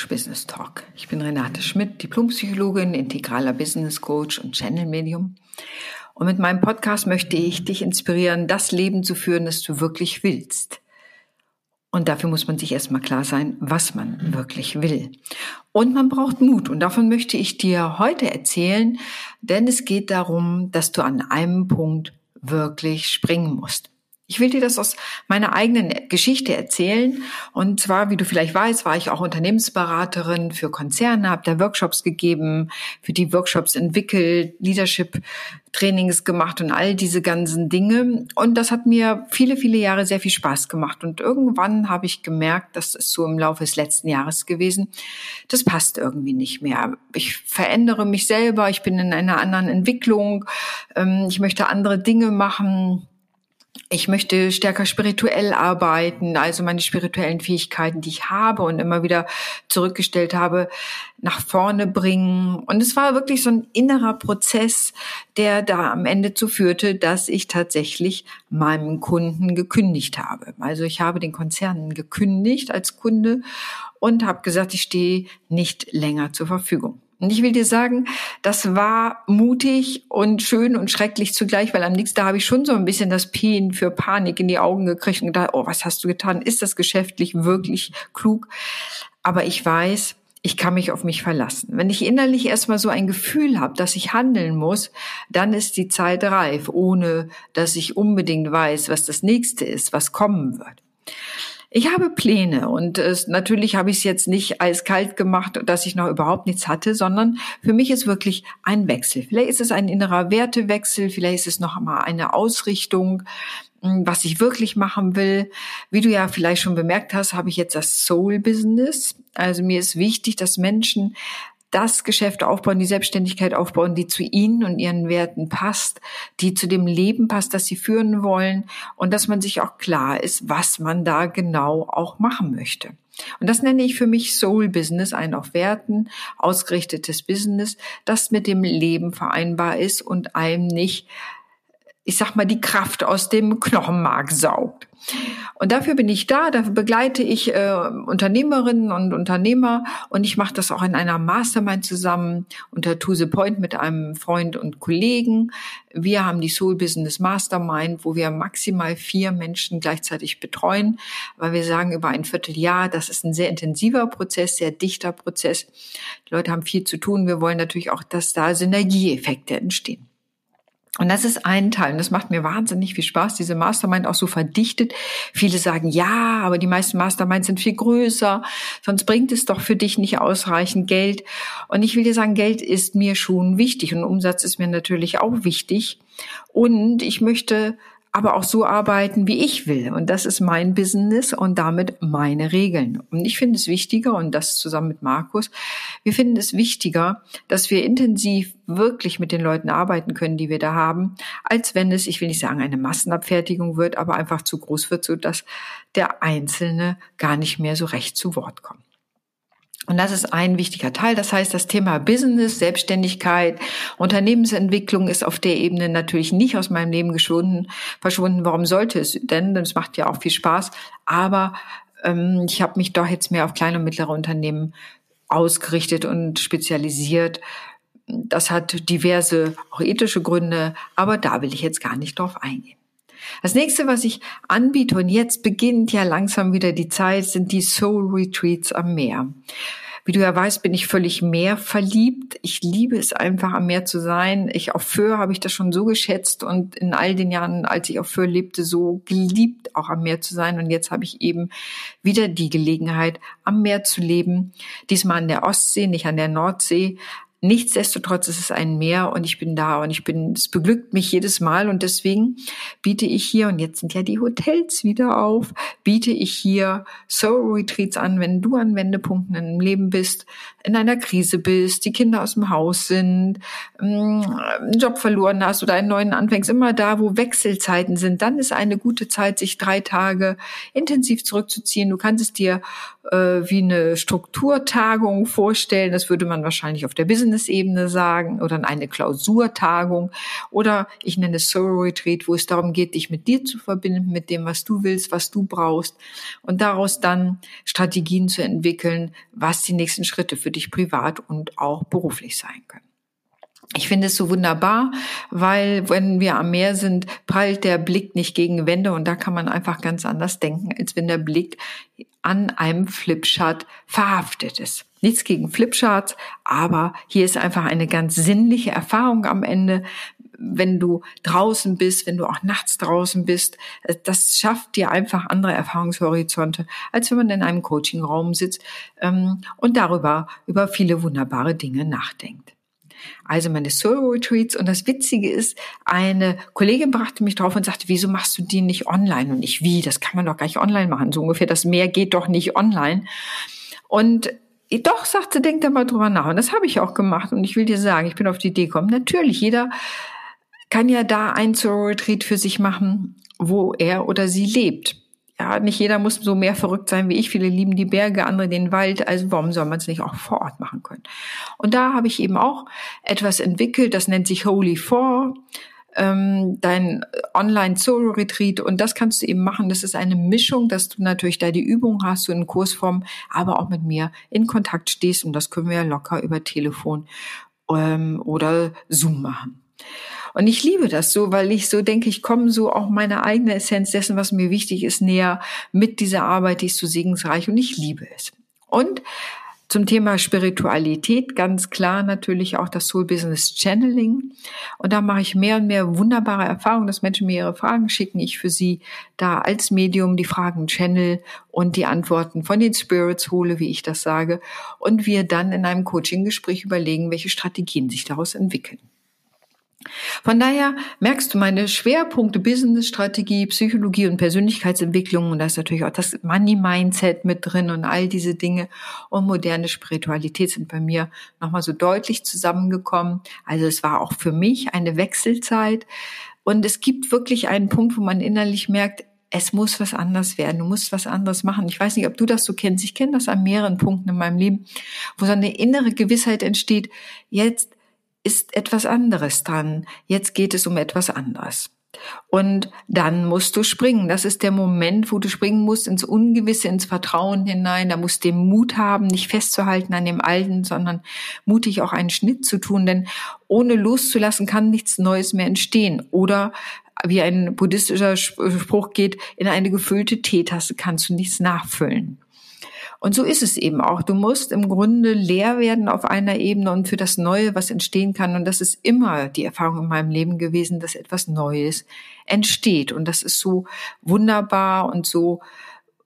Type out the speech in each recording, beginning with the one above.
Rich Business Talk. Ich bin Renate Schmidt, Diplompsychologin, integraler Business Coach und Channel Medium. Und mit meinem Podcast möchte ich dich inspirieren, das Leben zu führen, das du wirklich willst. Und dafür muss man sich erstmal klar sein, was man wirklich will. Und man braucht Mut. Und davon möchte ich dir heute erzählen, denn es geht darum, dass du an einem Punkt wirklich springen musst. Ich will dir das aus meiner eigenen Geschichte erzählen. Und zwar, wie du vielleicht weißt, war ich auch Unternehmensberaterin für Konzerne, habe da Workshops gegeben, für die Workshops entwickelt, Leadership-Trainings gemacht und all diese ganzen Dinge. Und das hat mir viele, viele Jahre sehr viel Spaß gemacht. Und irgendwann habe ich gemerkt, das ist so im Laufe des letzten Jahres gewesen, das passt irgendwie nicht mehr. Ich verändere mich selber, ich bin in einer anderen Entwicklung, ähm, ich möchte andere Dinge machen ich möchte stärker spirituell arbeiten, also meine spirituellen Fähigkeiten, die ich habe und immer wieder zurückgestellt habe, nach vorne bringen. Und es war wirklich so ein innerer Prozess, der da am Ende zu führte, dass ich tatsächlich meinem Kunden gekündigt habe. Also ich habe den Konzernen gekündigt als Kunde und habe gesagt, ich stehe nicht länger zur Verfügung. Und ich will dir sagen, das war mutig und schön und schrecklich zugleich, weil am nächsten habe ich schon so ein bisschen das Pien für Panik in die Augen gekriegt und gedacht, oh, was hast du getan? Ist das geschäftlich wirklich klug? Aber ich weiß, ich kann mich auf mich verlassen. Wenn ich innerlich erstmal so ein Gefühl habe, dass ich handeln muss, dann ist die Zeit reif, ohne dass ich unbedingt weiß, was das nächste ist, was kommen wird. Ich habe Pläne und äh, natürlich habe ich es jetzt nicht eiskalt gemacht, dass ich noch überhaupt nichts hatte, sondern für mich ist wirklich ein Wechsel. Vielleicht ist es ein innerer Wertewechsel, vielleicht ist es noch einmal eine Ausrichtung, hm, was ich wirklich machen will. Wie du ja vielleicht schon bemerkt hast, habe ich jetzt das Soul Business. Also mir ist wichtig, dass Menschen das Geschäft aufbauen, die Selbstständigkeit aufbauen, die zu ihnen und ihren Werten passt, die zu dem Leben passt, das sie führen wollen und dass man sich auch klar ist, was man da genau auch machen möchte. Und das nenne ich für mich Soul Business, ein auf Werten ausgerichtetes Business, das mit dem Leben vereinbar ist und einem nicht ich sag mal, die Kraft aus dem Knochenmark saugt. Und dafür bin ich da, dafür begleite ich äh, Unternehmerinnen und Unternehmer und ich mache das auch in einer Mastermind zusammen unter Tuse Point mit einem Freund und Kollegen. Wir haben die Soul Business Mastermind, wo wir maximal vier Menschen gleichzeitig betreuen, weil wir sagen über ein Vierteljahr, das ist ein sehr intensiver Prozess, sehr dichter Prozess. Die Leute haben viel zu tun. Wir wollen natürlich auch, dass da Synergieeffekte entstehen. Und das ist ein Teil. Und das macht mir wahnsinnig viel Spaß, diese Mastermind auch so verdichtet. Viele sagen, ja, aber die meisten Masterminds sind viel größer. Sonst bringt es doch für dich nicht ausreichend Geld. Und ich will dir sagen, Geld ist mir schon wichtig und Umsatz ist mir natürlich auch wichtig. Und ich möchte aber auch so arbeiten, wie ich will. Und das ist mein Business und damit meine Regeln. Und ich finde es wichtiger, und das zusammen mit Markus, wir finden es wichtiger, dass wir intensiv wirklich mit den Leuten arbeiten können, die wir da haben, als wenn es, ich will nicht sagen, eine Massenabfertigung wird, aber einfach zu groß wird, so dass der Einzelne gar nicht mehr so recht zu Wort kommt. Und das ist ein wichtiger Teil. Das heißt, das Thema Business, Selbstständigkeit, Unternehmensentwicklung ist auf der Ebene natürlich nicht aus meinem Leben geschwunden, verschwunden. Warum sollte es denn? Das macht ja auch viel Spaß. Aber ähm, ich habe mich doch jetzt mehr auf kleine und mittlere Unternehmen ausgerichtet und spezialisiert. Das hat diverse auch ethische Gründe, aber da will ich jetzt gar nicht drauf eingehen. Das nächste, was ich anbiete, und jetzt beginnt ja langsam wieder die Zeit, sind die Soul Retreats am Meer. Wie du ja weißt, bin ich völlig mehr verliebt. Ich liebe es einfach am Meer zu sein. Ich auf Föhr habe ich das schon so geschätzt und in all den Jahren, als ich auf Föhr lebte, so geliebt auch am Meer zu sein. Und jetzt habe ich eben wieder die Gelegenheit, am Meer zu leben. Diesmal an der Ostsee, nicht an der Nordsee, Nichtsdestotrotz ist es ein Meer und ich bin da und ich bin, es beglückt mich jedes Mal und deswegen biete ich hier, und jetzt sind ja die Hotels wieder auf, biete ich hier Soul Retreats an, wenn du an Wendepunkten im Leben bist, in einer Krise bist, die Kinder aus dem Haus sind, mm, einen Job verloren hast oder einen neuen anfängst, immer da, wo Wechselzeiten sind, dann ist eine gute Zeit, sich drei Tage intensiv zurückzuziehen. Du kannst es dir äh, wie eine Strukturtagung vorstellen. Das würde man wahrscheinlich auf der Business Business-Ebene sagen oder eine Klausurtagung oder ich nenne es Soul Retreat, wo es darum geht, dich mit dir zu verbinden, mit dem, was du willst, was du brauchst und daraus dann Strategien zu entwickeln, was die nächsten Schritte für dich privat und auch beruflich sein können. Ich finde es so wunderbar, weil wenn wir am Meer sind, prallt der Blick nicht gegen Wände und da kann man einfach ganz anders denken, als wenn der Blick an einem Flipchart verhaftet ist. Nichts gegen Flipcharts, aber hier ist einfach eine ganz sinnliche Erfahrung am Ende, wenn du draußen bist, wenn du auch nachts draußen bist. Das schafft dir einfach andere Erfahrungshorizonte, als wenn man in einem Coachingraum sitzt ähm, und darüber über viele wunderbare Dinge nachdenkt also meine Solo Retreats. Und das Witzige ist, eine Kollegin brachte mich drauf und sagte, wieso machst du die nicht online? Und ich, wie? Das kann man doch gleich online machen. So ungefähr, das Meer geht doch nicht online. Und doch, sagte, denk da mal drüber nach. Und das habe ich auch gemacht. Und ich will dir sagen, ich bin auf die Idee gekommen. Natürlich, jeder kann ja da ein Solo Retreat für sich machen, wo er oder sie lebt ja, nicht jeder muss so mehr verrückt sein wie ich. Viele lieben die Berge, andere den Wald. Also warum soll man es nicht auch vor Ort machen können? Und da habe ich eben auch etwas entwickelt, das nennt sich Holy Four ähm, dein Online-Solo-Retreat und das kannst du eben machen. Das ist eine Mischung, dass du natürlich da die Übung hast, so in Kursform, aber auch mit mir in Kontakt stehst und das können wir ja locker über Telefon ähm, oder Zoom machen. Und ich liebe das so, weil ich so denke, ich komme so auch meine eigene Essenz dessen, was mir wichtig ist, näher mit dieser Arbeit, die ist so segensreich und ich liebe es. Und zum Thema Spiritualität ganz klar natürlich auch das Soul Business Channeling. Und da mache ich mehr und mehr wunderbare Erfahrungen, dass Menschen mir ihre Fragen schicken. Ich für sie da als Medium die Fragen channel und die Antworten von den Spirits hole, wie ich das sage. Und wir dann in einem Coaching-Gespräch überlegen, welche Strategien sich daraus entwickeln. Von daher merkst du meine Schwerpunkte Business-Strategie, Psychologie und Persönlichkeitsentwicklung und da ist natürlich auch das Money-Mindset mit drin und all diese Dinge und moderne Spiritualität sind bei mir nochmal so deutlich zusammengekommen. Also es war auch für mich eine Wechselzeit und es gibt wirklich einen Punkt, wo man innerlich merkt, es muss was anders werden, du musst was anderes machen. Ich weiß nicht, ob du das so kennst. Ich kenne das an mehreren Punkten in meinem Leben, wo so eine innere Gewissheit entsteht, jetzt ist etwas anderes dran. Jetzt geht es um etwas anderes. Und dann musst du springen. Das ist der Moment, wo du springen musst ins Ungewisse, ins Vertrauen hinein. Da musst du den Mut haben, nicht festzuhalten an dem Alten, sondern mutig auch einen Schnitt zu tun. Denn ohne loszulassen kann nichts Neues mehr entstehen. Oder wie ein buddhistischer Spruch geht, in eine gefüllte Teetasse kannst du nichts nachfüllen. Und so ist es eben auch. Du musst im Grunde leer werden auf einer Ebene und für das Neue, was entstehen kann. Und das ist immer die Erfahrung in meinem Leben gewesen, dass etwas Neues entsteht. Und das ist so wunderbar und so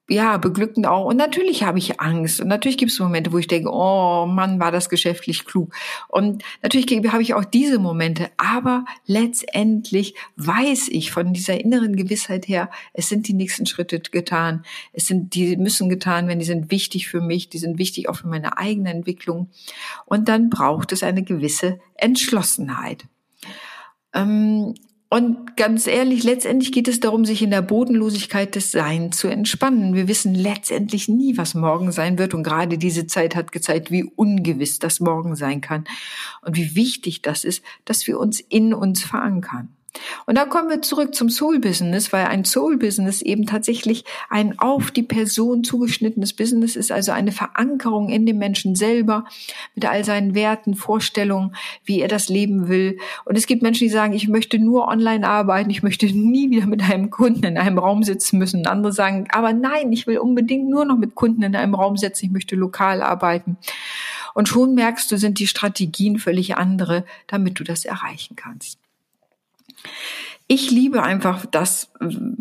ja, beglückend auch. Und natürlich habe ich Angst. Und natürlich gibt es Momente, wo ich denke, oh Mann, war das geschäftlich klug. Und natürlich habe ich auch diese Momente. Aber letztendlich weiß ich von dieser inneren Gewissheit her, es sind die nächsten Schritte getan. Es sind, die müssen getan werden. Die sind wichtig für mich. Die sind wichtig auch für meine eigene Entwicklung. Und dann braucht es eine gewisse Entschlossenheit. Ähm, und ganz ehrlich, letztendlich geht es darum, sich in der Bodenlosigkeit des Seins zu entspannen. Wir wissen letztendlich nie, was morgen sein wird. Und gerade diese Zeit hat gezeigt, wie ungewiss das morgen sein kann. Und wie wichtig das ist, dass wir uns in uns verankern. Und da kommen wir zurück zum Soul Business, weil ein Soul Business eben tatsächlich ein auf die Person zugeschnittenes Business ist, also eine Verankerung in dem Menschen selber mit all seinen Werten, Vorstellungen, wie er das leben will. Und es gibt Menschen, die sagen, ich möchte nur online arbeiten, ich möchte nie wieder mit einem Kunden in einem Raum sitzen müssen. Und andere sagen, aber nein, ich will unbedingt nur noch mit Kunden in einem Raum sitzen, ich möchte lokal arbeiten. Und schon merkst du, sind die Strategien völlig andere, damit du das erreichen kannst ich liebe einfach das,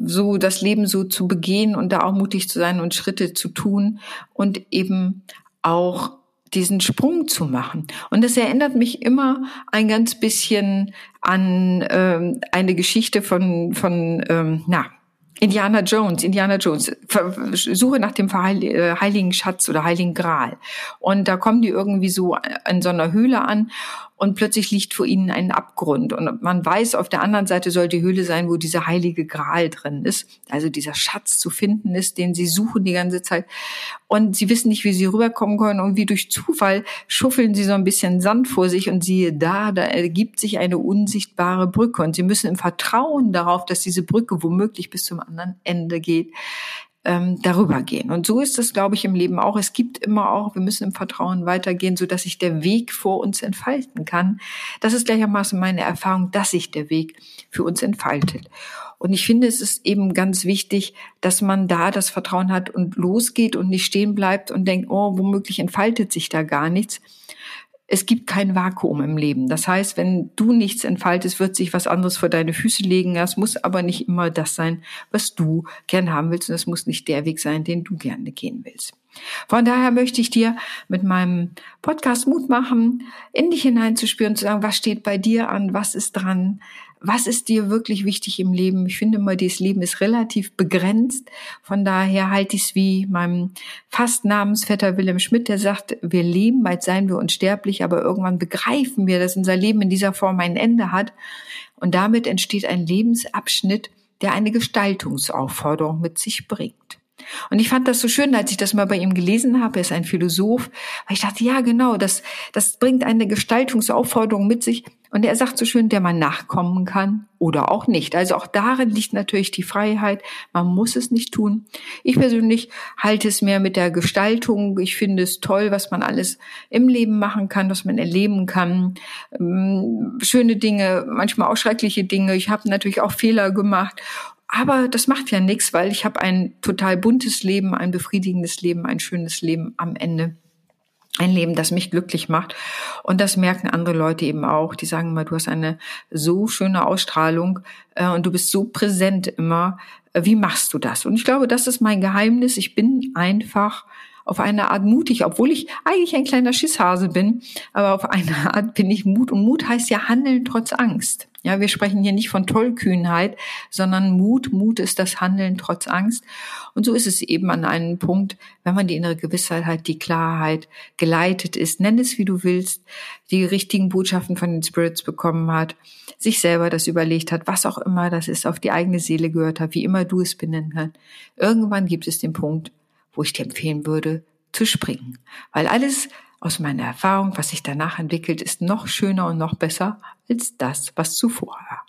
so das Leben so zu begehen und da auch mutig zu sein und Schritte zu tun und eben auch diesen Sprung zu machen. Und das erinnert mich immer ein ganz bisschen an ähm, eine Geschichte von, von ähm, na, Indiana Jones, Indiana Jones, Suche nach dem äh, heiligen Schatz oder heiligen Gral. Und da kommen die irgendwie so in so einer Höhle an und plötzlich liegt vor ihnen ein Abgrund. Und man weiß, auf der anderen Seite soll die Höhle sein, wo dieser heilige Gral drin ist, also dieser Schatz zu finden ist, den sie suchen die ganze Zeit. Und sie wissen nicht, wie sie rüberkommen können. Und wie durch Zufall schuffeln sie so ein bisschen Sand vor sich und siehe da, da ergibt sich eine unsichtbare Brücke. Und sie müssen im Vertrauen darauf, dass diese Brücke womöglich bis zum anderen Ende geht, ähm, darüber gehen. Und so ist es, glaube ich, im Leben auch. Es gibt immer auch, wir müssen im Vertrauen weitergehen, so dass sich der Weg vor uns entfalten kann. Das ist gleichermaßen meine Erfahrung, dass sich der Weg für uns entfaltet. Und ich finde, es ist eben ganz wichtig, dass man da das Vertrauen hat und losgeht und nicht stehen bleibt und denkt, oh, womöglich entfaltet sich da gar nichts, es gibt kein Vakuum im Leben. Das heißt, wenn du nichts entfaltest, wird sich was anderes vor deine Füße legen. Das muss aber nicht immer das sein, was du gern haben willst. Und das muss nicht der Weg sein, den du gerne gehen willst. Von daher möchte ich dir mit meinem Podcast Mut machen, in dich hineinzuspüren, zu sagen, was steht bei dir an, was ist dran, was ist dir wirklich wichtig im Leben? Ich finde mal, dieses Leben ist relativ begrenzt. Von daher halte ich es wie meinem fast Namensvetter Wilhelm Schmidt, der sagt, wir leben, bald seien wir unsterblich, aber irgendwann begreifen wir, dass unser Leben in dieser Form ein Ende hat. Und damit entsteht ein Lebensabschnitt, der eine Gestaltungsaufforderung mit sich bringt. Und ich fand das so schön, als ich das mal bei ihm gelesen habe. Er ist ein Philosoph, weil ich dachte, ja, genau, das, das bringt eine Gestaltungsaufforderung mit sich. Und er sagt so schön, der man nachkommen kann oder auch nicht. Also auch darin liegt natürlich die Freiheit. Man muss es nicht tun. Ich persönlich halte es mehr mit der Gestaltung. Ich finde es toll, was man alles im Leben machen kann, was man erleben kann. Ähm, schöne Dinge, manchmal auch schreckliche Dinge. Ich habe natürlich auch Fehler gemacht. Aber das macht ja nichts, weil ich habe ein total buntes Leben, ein befriedigendes Leben, ein schönes Leben am Ende. Ein Leben, das mich glücklich macht. Und das merken andere Leute eben auch. Die sagen immer, du hast eine so schöne Ausstrahlung äh, und du bist so präsent immer. Äh, wie machst du das? Und ich glaube, das ist mein Geheimnis. Ich bin einfach auf eine Art mutig, obwohl ich eigentlich ein kleiner Schisshase bin, aber auf eine Art bin ich Mut. Und Mut heißt ja handeln trotz Angst. Ja, wir sprechen hier nicht von Tollkühnheit, sondern Mut. Mut ist das Handeln trotz Angst. Und so ist es eben an einem Punkt, wenn man die innere Gewissheit hat, die Klarheit geleitet ist, nenn es wie du willst, die richtigen Botschaften von den Spirits bekommen hat, sich selber das überlegt hat, was auch immer das ist, auf die eigene Seele gehört hat, wie immer du es benennen kannst. Irgendwann gibt es den Punkt, wo ich dir empfehlen würde, zu springen. Weil alles aus meiner Erfahrung, was sich danach entwickelt, ist noch schöner und noch besser als das, was zuvor war.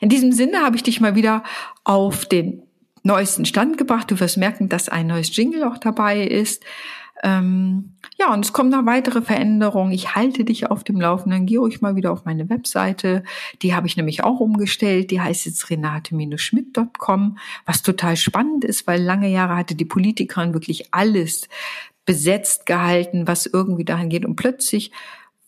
In diesem Sinne habe ich dich mal wieder auf den neuesten Stand gebracht. Du wirst merken, dass ein neues Jingle auch dabei ist. Ähm, ja, und es kommen noch weitere Veränderungen. Ich halte dich auf dem Laufenden. Geh ruhig mal wieder auf meine Webseite. Die habe ich nämlich auch umgestellt. Die heißt jetzt renate-schmidt.com, was total spannend ist, weil lange Jahre hatte die Politikerin wirklich alles besetzt gehalten, was irgendwie dahin geht. Und plötzlich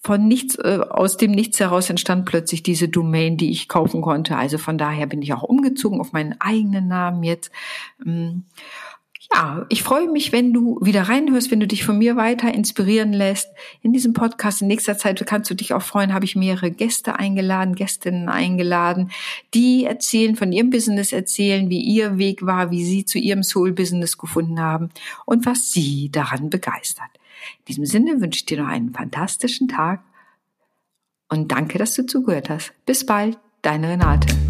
von nichts, äh, aus dem Nichts heraus entstand plötzlich diese Domain, die ich kaufen konnte. Also von daher bin ich auch umgezogen auf meinen eigenen Namen jetzt. Ähm, ja, ich freue mich, wenn du wieder reinhörst, wenn du dich von mir weiter inspirieren lässt. In diesem Podcast in nächster Zeit kannst du dich auch freuen, habe ich mehrere Gäste eingeladen, Gästinnen eingeladen, die erzählen von ihrem Business, erzählen, wie ihr Weg war, wie sie zu ihrem Soul-Business gefunden haben und was sie daran begeistert. In diesem Sinne wünsche ich dir noch einen fantastischen Tag und danke, dass du zugehört hast. Bis bald, deine Renate.